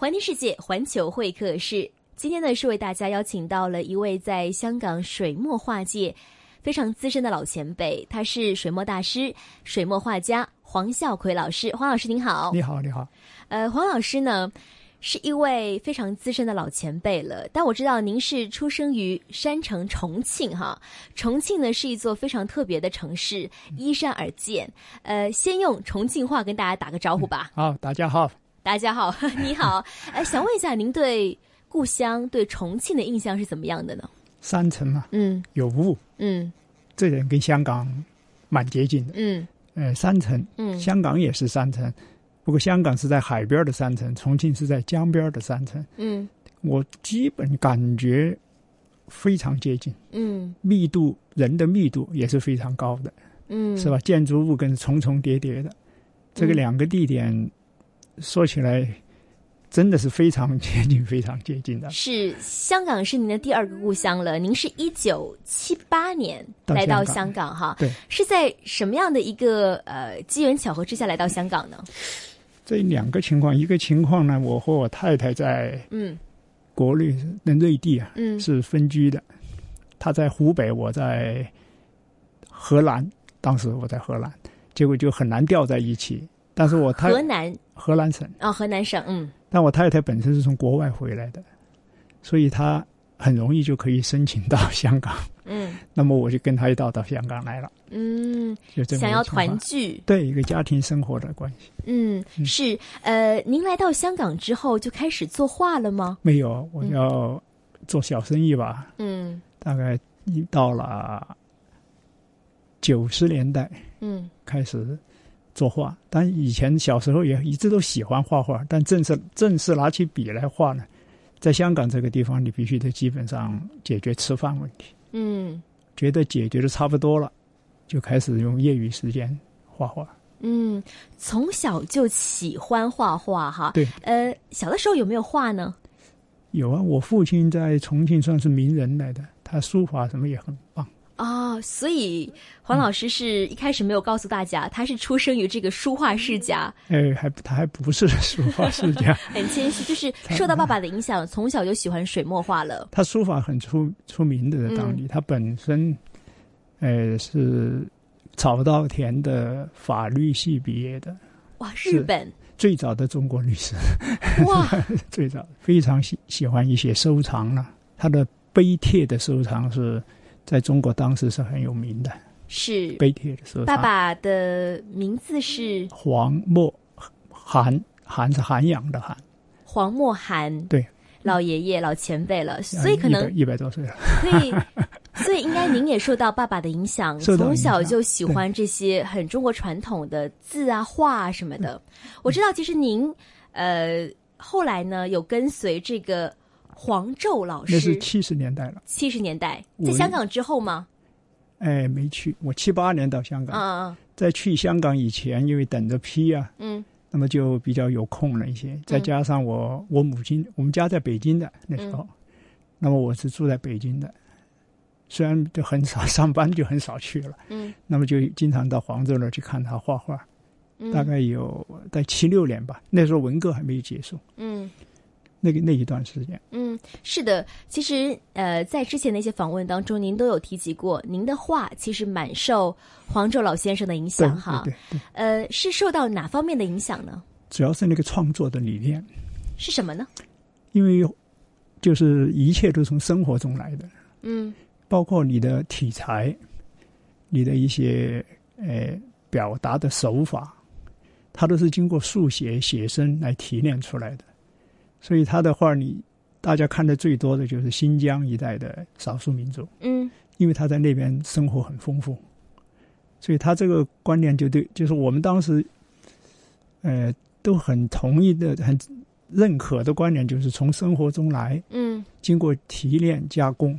环听世界，环球会客室。今天呢，是为大家邀请到了一位在香港水墨画界非常资深的老前辈，他是水墨大师、水墨画家黄孝奎老师。黄老师您好，你好，你好。呃，黄老师呢是一位非常资深的老前辈了，但我知道您是出生于山城重庆哈。重庆呢是一座非常特别的城市，依山而建。呃，先用重庆话跟大家打个招呼吧。好，大家好。大家好，你好。哎，想问一下，您对故乡、对重庆的印象是怎么样的呢？山城嘛，嗯有雾，嗯这点跟香港蛮接近的。嗯呃，山城，嗯香港也是山城，不过香港是在海边的山城，重庆是在江边的山城。嗯我基本感觉非常接近，嗯密度人的密度也是非常高的，嗯，是吧？？建筑物跟重重叠叠的，这个嗯两个地点说起来真的是非常接近，非常接近的。是香港是您的第二个故乡了。您是一九七八年来到香港哈，对，是在什么样的一个呃机缘巧合之下来到香港呢？这两个情况，一个情况呢，我和我太太在嗯国内的内地啊嗯是分居的，她在湖北，我在荷兰，当时我在荷兰，结果就很难调在一起。但是我太河南。河南省，啊、河南省，嗯。但我太太本身是从国外回来的，所以她很容易就可以申请到香港。嗯。那么我就跟她一道到香港来了，嗯，就这么想要团聚，对一个家庭生活的关系。嗯嗯。是。呃，您来到香港之后就开始作画了吗？没有，我要做小生意吧，嗯。大概一到了九十年代嗯。开始作画，但以前小时候也一直都喜欢画画，但正式正式拿起笔来画呢，在香港这个地方，你必须得基本上解决吃饭问题，嗯觉得解决的差不多了，就开始用业余时间画画。嗯，从小就喜欢画画哈。对，呃，小的时候有没有画呢？有啊，我父亲在重庆算是名人来的，他书法什么也很棒。啊、所以黄老师是一开始没有告诉大家，他是出生于这个书画世家，哎，还他还不是书画世家，很谦虚，就是 受到爸爸的影响，从小就喜欢水墨画了。他书法很出出名的，在当地、他本身，呃，是早稻田的法律系毕业的，哇，日本。最早的中国律师，哇，最早非常喜喜欢一些收藏了、他的碑帖的收藏是在中国当时是很有名的，是碑帖的时候。爸爸的名字是黄墨涵，涵是涵养的涵，黄墨涵，对，老爷爷、老前辈了，所以可能一百多岁了。所以，所以应该您也受到爸爸的影响，从小就喜欢这些很中国传统的字啊、画啊什么的。我知道，其实您呃后来呢有跟随这个黄胄老师，那是七十年代了，七十年代。在香港之后吗？哎，没去。我七八年到香港，嗯在去香港以前，因为等着批啊，嗯。那么就比较有空了一些。再加上我我母亲，我们家在北京的那时候，那么我是住在北京的，虽然就很少上班，就很少去了，嗯。那么就经常到黄州那儿去看他画画。嗯，大概有在七六年吧，那时候文革还没有结束，嗯。那个那一段时间。嗯，是的，其实呃，在之前的一些访问当中，您都有提及过，您的画其实蛮受黄胄老先生的影响哈。对对对，呃，是受到哪方面的影响呢？主要是那个创作的理念，是什么呢？因为就是一切都从生活中来的，嗯包括你的题材，你的一些呃表达的手法，它都是经过速写、写生来提炼出来的。所以他的画，你大家看的最多的就是新疆一带的少数民族，嗯。因为他在那边生活很丰富，所以他这个观念就对，就是我们当时，呃，都很同意的、很认可的观念，就是从生活中来，嗯。经过提炼加工，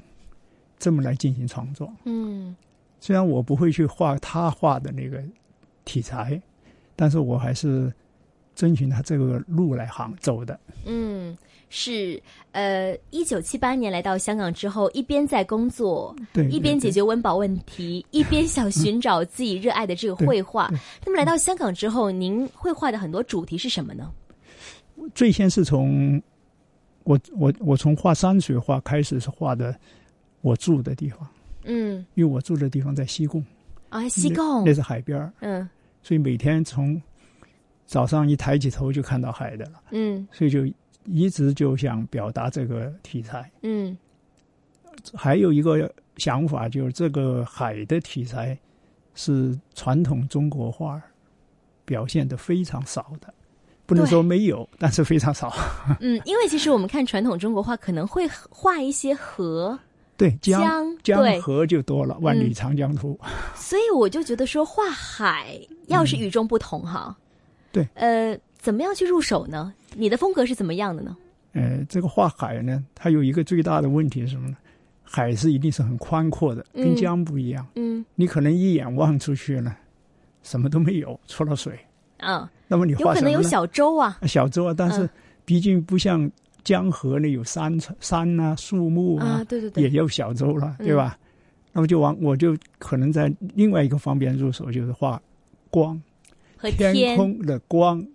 这么来进行创作。嗯。虽然我不会去画他画的那个题材，但是我还是遵循他这个路来行走的。嗯，是呃，一九七八年来到香港之后，一边在工作，对，一边解决温饱问题，一边想寻找自己热爱的这个绘画。那么来到香港之后，您绘画的很多主题是什么呢？最先是从我我我从画山水画开始是画的我住的地方，嗯。因为我住的地方在西贡，啊，西贡。那贡，是海边儿，嗯。所以每天从早上一抬起头就看到海的了，嗯。所以就一直就想表达这个题材。嗯。还有一个想法就是这个海的题材是传统中国画表现的非常少的，不能说没有，但是非常少。嗯，因为其实我们看传统中国画，可能会画一些河。对江江，江河就多了，万里长江图。所以我就觉得说画海要是与众不同哈，对，呃，怎么样去入手呢？你的风格是怎么样的呢？呃，这个画海呢，它有一个最大的问题是什么呢？海是一定是很宽阔的，跟嗯江不一样。嗯你可能一眼望出去呢，什么都没有，除了水。啊，那么你有？可能有小舟啊，小舟啊，但是嗯毕竟不像江河呢，有山山啊、树木啊，对对对，也有小舟了，嗯对吧？那么就往我就可能在另外一个方面入手，就是画光，和天天空的光，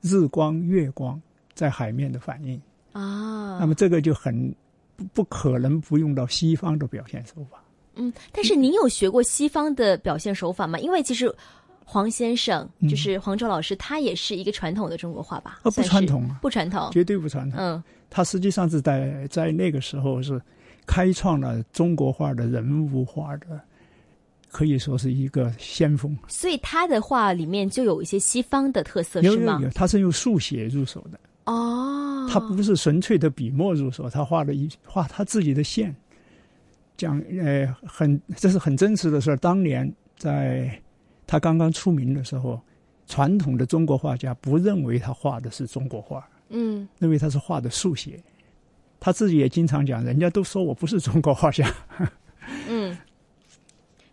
日光、月光在海面的反应。啊，那么这个就很不不可能不用到西方的表现手法。嗯，但是您有学过西方的表现手法吗？因为其实黄先生嗯就是黄周老师，他也是一个传统的中国画吧？啊，不传，统啊，不传统。绝对不传统。嗯他实际上是在在那个时候是开创了中国画的人物画的，可以说是一个先锋。所以他的画里面就有一些西方的特色，是吗？有有有，他是用速写入手的，哦，他不是纯粹的笔墨入手，他画了一画他自己的线，讲呃很这是很真实的事儿。当年在他刚刚出名的时候，传统的中国画家不认为他画的是中国画，嗯认为他是画的速写。他自己也经常讲，人家都说我不是中国画家。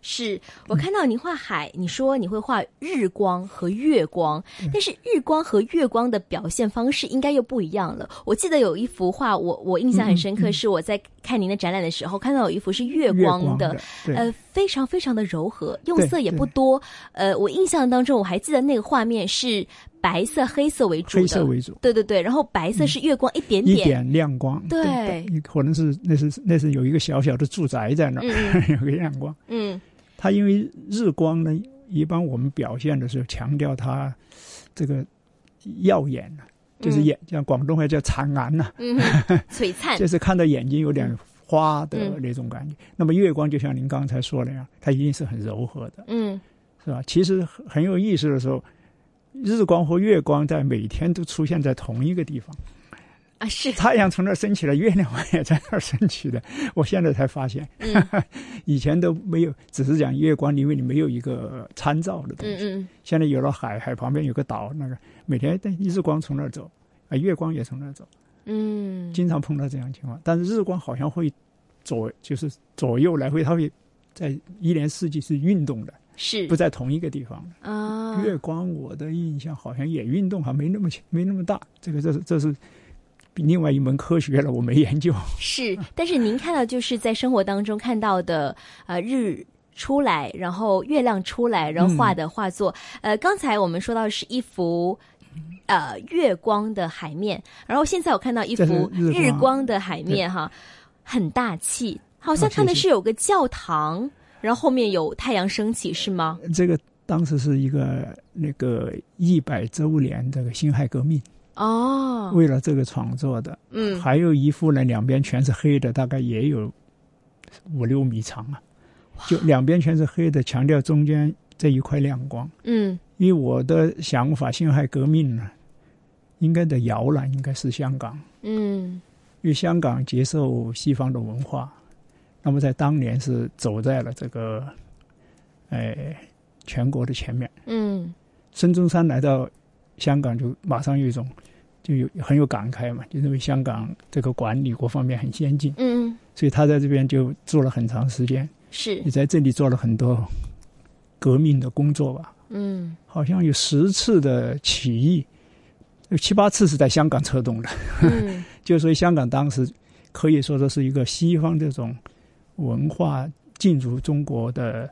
嗯。是我看到你画海，你说你会画日光和月光，但是日光和月光的表现方式应该又不一样了。我记得有一幅画，我我印象很深刻，是我在看您的展览的时候看到有一幅是月月光的，的，呃，非常非常的柔和，用色也不多。呃，我印象当中我还记得那个画面是白色、黑色为主的，黑色为主，对对对，然后白色是月光一点点，一点亮光。对可能是那是那是有一个小小的住宅在那儿，嗯 有个亮光。嗯它因为日光呢，一般我们表现的时候强调它这个耀眼啊就是眼，像广东话叫灿烂呐，嗯，璀璨 就，是看到眼睛有点花的嗯那种感觉。那么月光就像您刚才说的那样，它一定是很柔和的，嗯是吧？其实很很有意思的时候，日光和月光在每天都出现在同一个地方。啊是，太阳从那儿升起来，月亮也在那儿升起的。我现在才发现，嗯 以前都没有，只是讲月光，因为你没有一个参照的东西。嗯嗯现在有了海，海旁边有个岛，那个每天日光从那儿走，啊，月光也从那儿走，嗯，经常碰到这样情况。但是日光好像会左，就是左右来回，它会在一年四季是运动的，是不在同一个地方的。啊，月光，我的印象好像也运动，还没那么没那么大。这个这是这是另外一门科学了，我没研究。是，但是您看到就是在生活当中看到的，呃，日出来，然后月亮出来，然后画的画作。呃，刚才我们说到是一幅。呃，月光的海面，然后现在我看到一幅日光的海面，哈，很大气，好像看的是有个教堂，然后后面有太阳升起，是吗？这个当时是一个那个一百周年这个辛亥革命，哦，为了这个创作的。嗯，还有一幅呢，两边全是黑的，大概也有五六米长啊，就两边全是黑的，强调中间这一块亮光。嗯。因为我的想法，辛亥革命呢，应该的摇篮应该是香港，嗯。因为香港接受西方的文化，那么在当年是走在了这个，呃，全国的前面。嗯。孙中山来到香港，就马上有一种就有很有感慨嘛，就认为香港这个管理各方面很先进，嗯，所以他在这边就做了很长时间，是也，在这里做了很多革命的工作吧。嗯好像有十次的起义，有七八次是在香港策动的。嗯 就所以香港当时可以说这是一个西方这种文化进入中国的，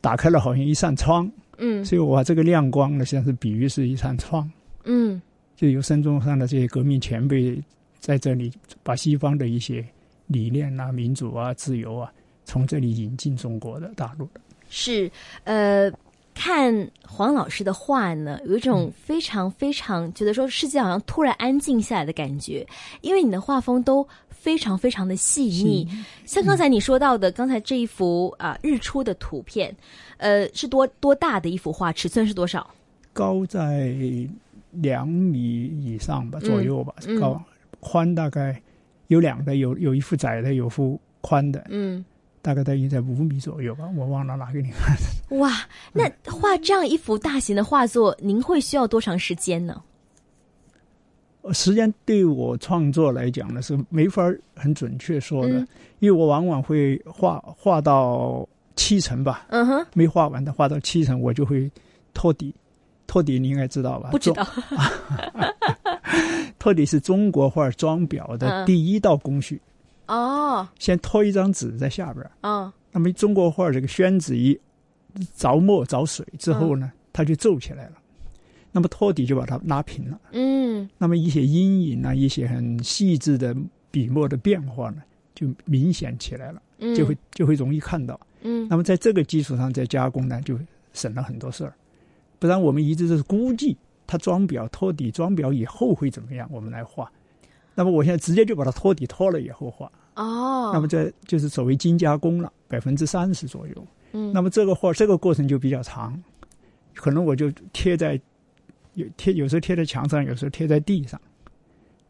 打开了好像一扇窗。嗯所以我把这个亮光呢，实际上是比喻是一扇窗。嗯就有孙中山的这些革命前辈在这里把西方的一些理念啊、民主啊、自由啊，从这里引进中国的大陆的。是，呃，看黄老师的画呢，有一种非常非常觉得说世界好像突然安静下来的感觉，因为你的画风都非常非常的细腻。像刚才你说到的，刚才这一幅啊日出的图片，呃，是多多大的一幅画？尺寸是多少？高在两米以上吧，左右吧，高宽大概有两个，有有一幅窄的，有幅宽的。嗯。大概大约在五米左右吧，我忘了拿给你看。哇，那画这样一幅大型的画作，您会需要多长时间呢？时间对我创作来讲呢，是没法很准确说的，因为我往往会画画到七成吧。嗯哼，没画完的画到七成，我就会托底。托底你应该知道吧？不知道。托底是中国画装裱的第一道工序。哦，先托一张纸在下边儿。嗯，那么中国画这个宣纸一着墨着水之后呢，它就皱起来了。那么托底就把它拉平了。嗯，那么一些阴影啊，一些很细致的笔墨的变化呢，就明显起来了。嗯，就会就会容易看到。嗯，那么在这个基础上再加工呢，就省了很多事儿。不然我们一直都是估计它装裱托底装裱以后会怎么样，我们来画。那么我现在直接就把它托底托了以后画哦，那么这就是所谓精加工了，百分之三十左右。嗯，那么这个画这个过程就比较长，可能我就贴在有贴有时候贴在墙上，有时候贴在地上，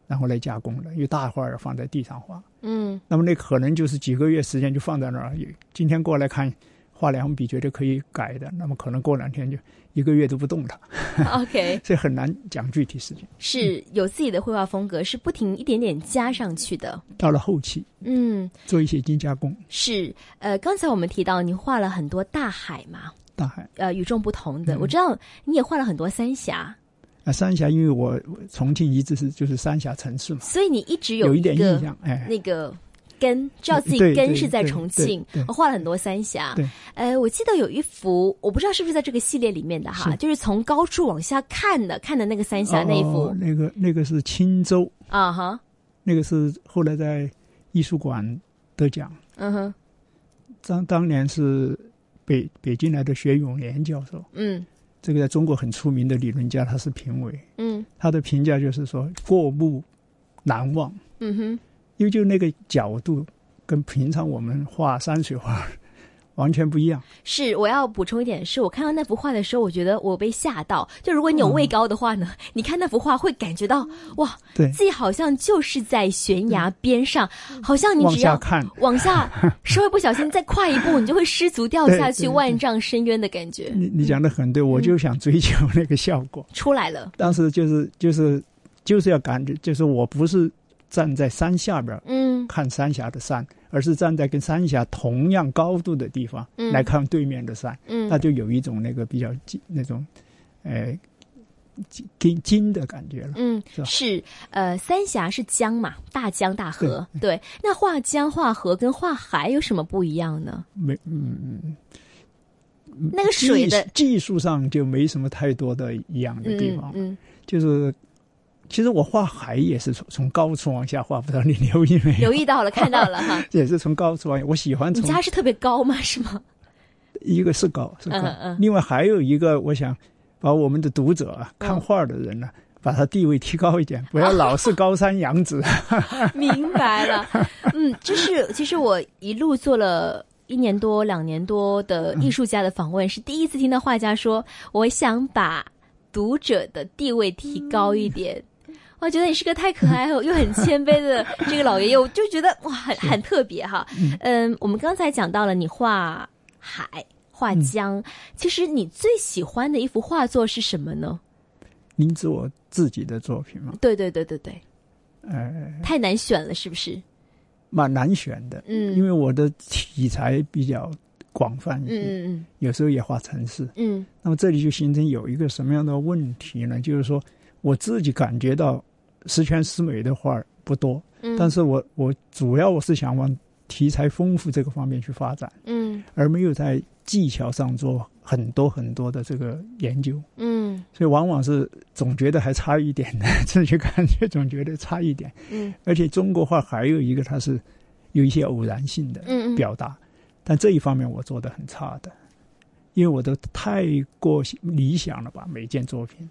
然后来加工的。因为大画要放在地上画，嗯，那么那可能就是几个月时间就放在那儿。今天过来看。画两笔觉得可以改的，那么可能过两天就一个月都不动它。OK，这很难讲具体时间。是有自己的绘画风格，是不停一点点加上去的。到了后期，嗯，做一些精加工。是，呃，刚才我们提到你画了很多大海嘛，大海，呃，与众不同的。我知道你也画了很多三峡。啊，三峡，因为我重庆一直是就是三峡城市嘛，所以你一直有一点印象，哎，那个。根知道自己根是在重庆，我画了很多三峡。呃，我记得有一幅，我不知道是不是在这个系列里面的哈，就是从高处往下看的，看的那个三峡那一幅。那个那个是青州啊哈，那个是后来在艺术馆得奖。嗯哼，当当年是北北京来的薛永年教授。嗯，这个在中国很出名的理论家，他是评委。嗯，他的评价就是说过目难忘。嗯哼。因为就那个角度，跟平常我们画山水画完全不一样。是，我要补充一点，是我看到那幅画的时候，我觉得我被吓到。就如果你有畏高的话呢，你看那幅画会感觉到哇，对，自己好像就是在悬崖边上，好像你只要看往下，稍微不小心再快一步，你就会失足掉下去万丈深渊的感觉。你你讲的很对，我就想追求那个效果出来了。当时就是就是就是要感觉，就是我不是。站在山下边，嗯，看三峡的山，而是站在跟三峡同样高度的地方，嗯，来看对面的山，嗯，那就有一种那个比较金那种，呃，金金的感觉了，嗯，是吧？是，呃，三峡是江嘛，大江大河，对。那画江画河跟画海有什么不一样呢？没，嗯，那个水的技术上就没什么太多的一样的地方，嗯，就是。其实我画海也是从从高处往下画，不知道你留意没？留意到了，看到了哈。也是从高处往下，我喜欢。你家是特别高吗？是吗？一个是高，是高。嗯嗯。另外还有一个，我想把我们的读者啊，看画的人呢，把他地位提高一点，不要老是高山仰止。明白了。嗯，就是其实我一路做了一年多、两年多的艺术家的访问，是第一次听到画家说，我想把读者的地位提高一点。我觉得你是个太可爱 又很谦卑的这个老爷爷，我就觉得哇，很很特别哈。嗯，我们刚才讲到了你画海、画江，其实你最喜欢的一幅画作是什么呢？您指我自己的作品吗？对对对对对。呃，太难选了，是不是？蛮难选的，嗯，因为我的题材比较广泛一些，嗯嗯，有时候也画城市，嗯。那么这里就形成有一个什么样的问题呢？就是说。我自己感觉到十全十美的画不多，嗯，但是我我主要我是想往题材丰富这个方面去发展，嗯，而没有在技巧上做很多很多的这个研究，嗯。所以往往是总觉得还差一点的，自己感觉总觉得差一点。嗯。而且中国画还有一个，它是有一些偶然性的嗯嗯，表达，但这一方面我做的很差的，因为我都太过理想了吧，每件作品。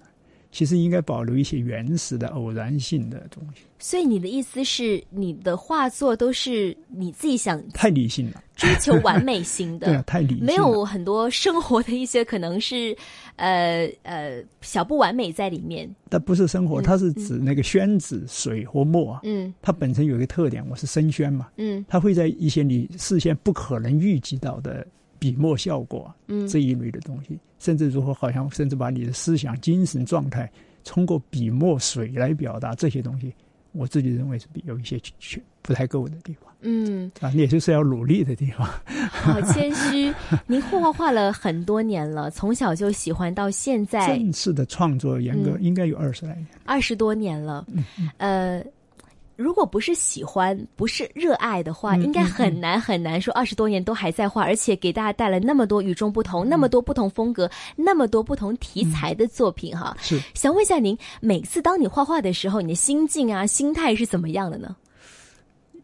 其实应该保留一些原始的偶然性的东西，所以你的意思是，你的画作都是你自己想太理性了，追求完美型的？对啊，，太理性了，没有很多生活的一些可能是呃呃小不完美在里面。但不是生活，嗯它是指那个宣纸、水和墨啊，嗯。它本身有一个特点，我是生宣嘛，嗯。它会在一些你事先不可能预计到的笔墨效果嗯这一类的东西，甚至如何好像甚至把你的思想、精神状态通过笔墨水来表达这些东西，我自己认为是比有一些缺不太够的地方嗯，啊，也就是要努力的地方。好谦虚。您画画画了很多年了，从小就喜欢到现在正式的创作严格嗯应该有二十来年，二十多年了。嗯呃，如果不是喜欢，不是热爱的话，嗯应该很难很难说二十多年都还在画，而且给大家带来那么多与众不同、那么多不同风格、那么多不同题材的作品哈。是想问一下您，每次当你画画的时候，你的心境啊、心态是怎么样的呢？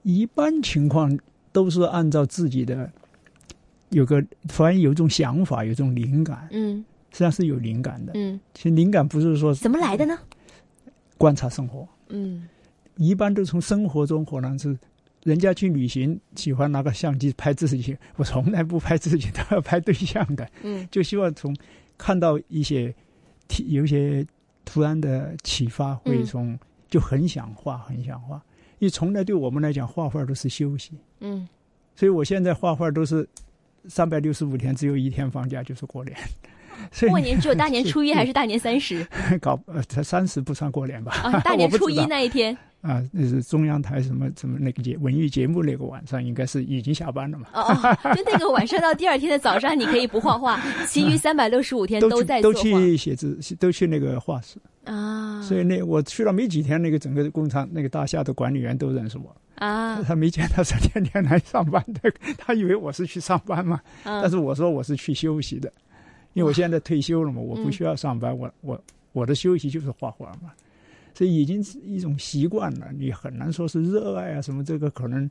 一般情况都是按照自己的有个，反正有一种想法，有一种灵感，嗯实际上是有灵感的。嗯，其实灵感不是说怎么来的呢？观察生活，嗯一般都从生活中可能是人家去旅行喜欢拿个相机拍自己，我从来不拍自己，都要拍对象的，嗯就希望从看到一些体有一些突然的启发，会嗯从、就很想画，很想画。因为从来对我们来讲，画画都是休息，嗯所以我现在画画都是三百六十五天，只有一天放假，就是过年。过年只有大年初一 还是大年三十搞呃，才三十不算过年吧？啊？大年 初一那一天啊，那是中央台什么什么那个节文艺节目那个晚上，应该是已经下班了嘛？哦哦，就那个晚上到第二天的早上，你可以不画画，其余三百六十五天都在都去写字，都去那个画室。啊。所以那我去了没几天，那个整个工厂那个大厦的管理员都认识我，啊，他没见他是天天来上班的，他以为我是去上班嘛，但嗯是我说我是去休息的，因为我现在退休了嘛，我不需要上班，我我我的休息就是画画嘛，所以已经是一种习惯了，你很难说是热爱啊什么，这个可能，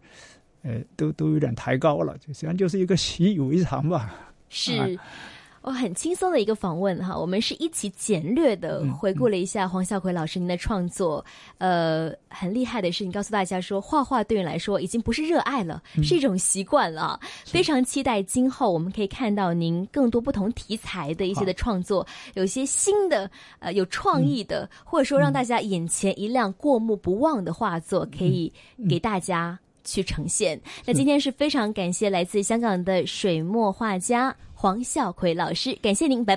呃，都都有点抬高了，就实际上就是一个习以为常吧。是。我很轻松的一个访问哈，我们是一起简略的嗯回顾了一下黄孝奎老师您的创作。呃，很厉害的是，你告诉大家说，画画对你来说已经不是热爱了，嗯是一种习惯了啊。非常期待今后我们可以看到您更多不同题材的一些的创作，有一些新的呃有创意的，或者说让大家眼前一亮、过目不忘的画作，可以给大家。去呈现。那今天是非常感谢来自香港的水墨画家黄孝奎老师，感谢您，拜拜。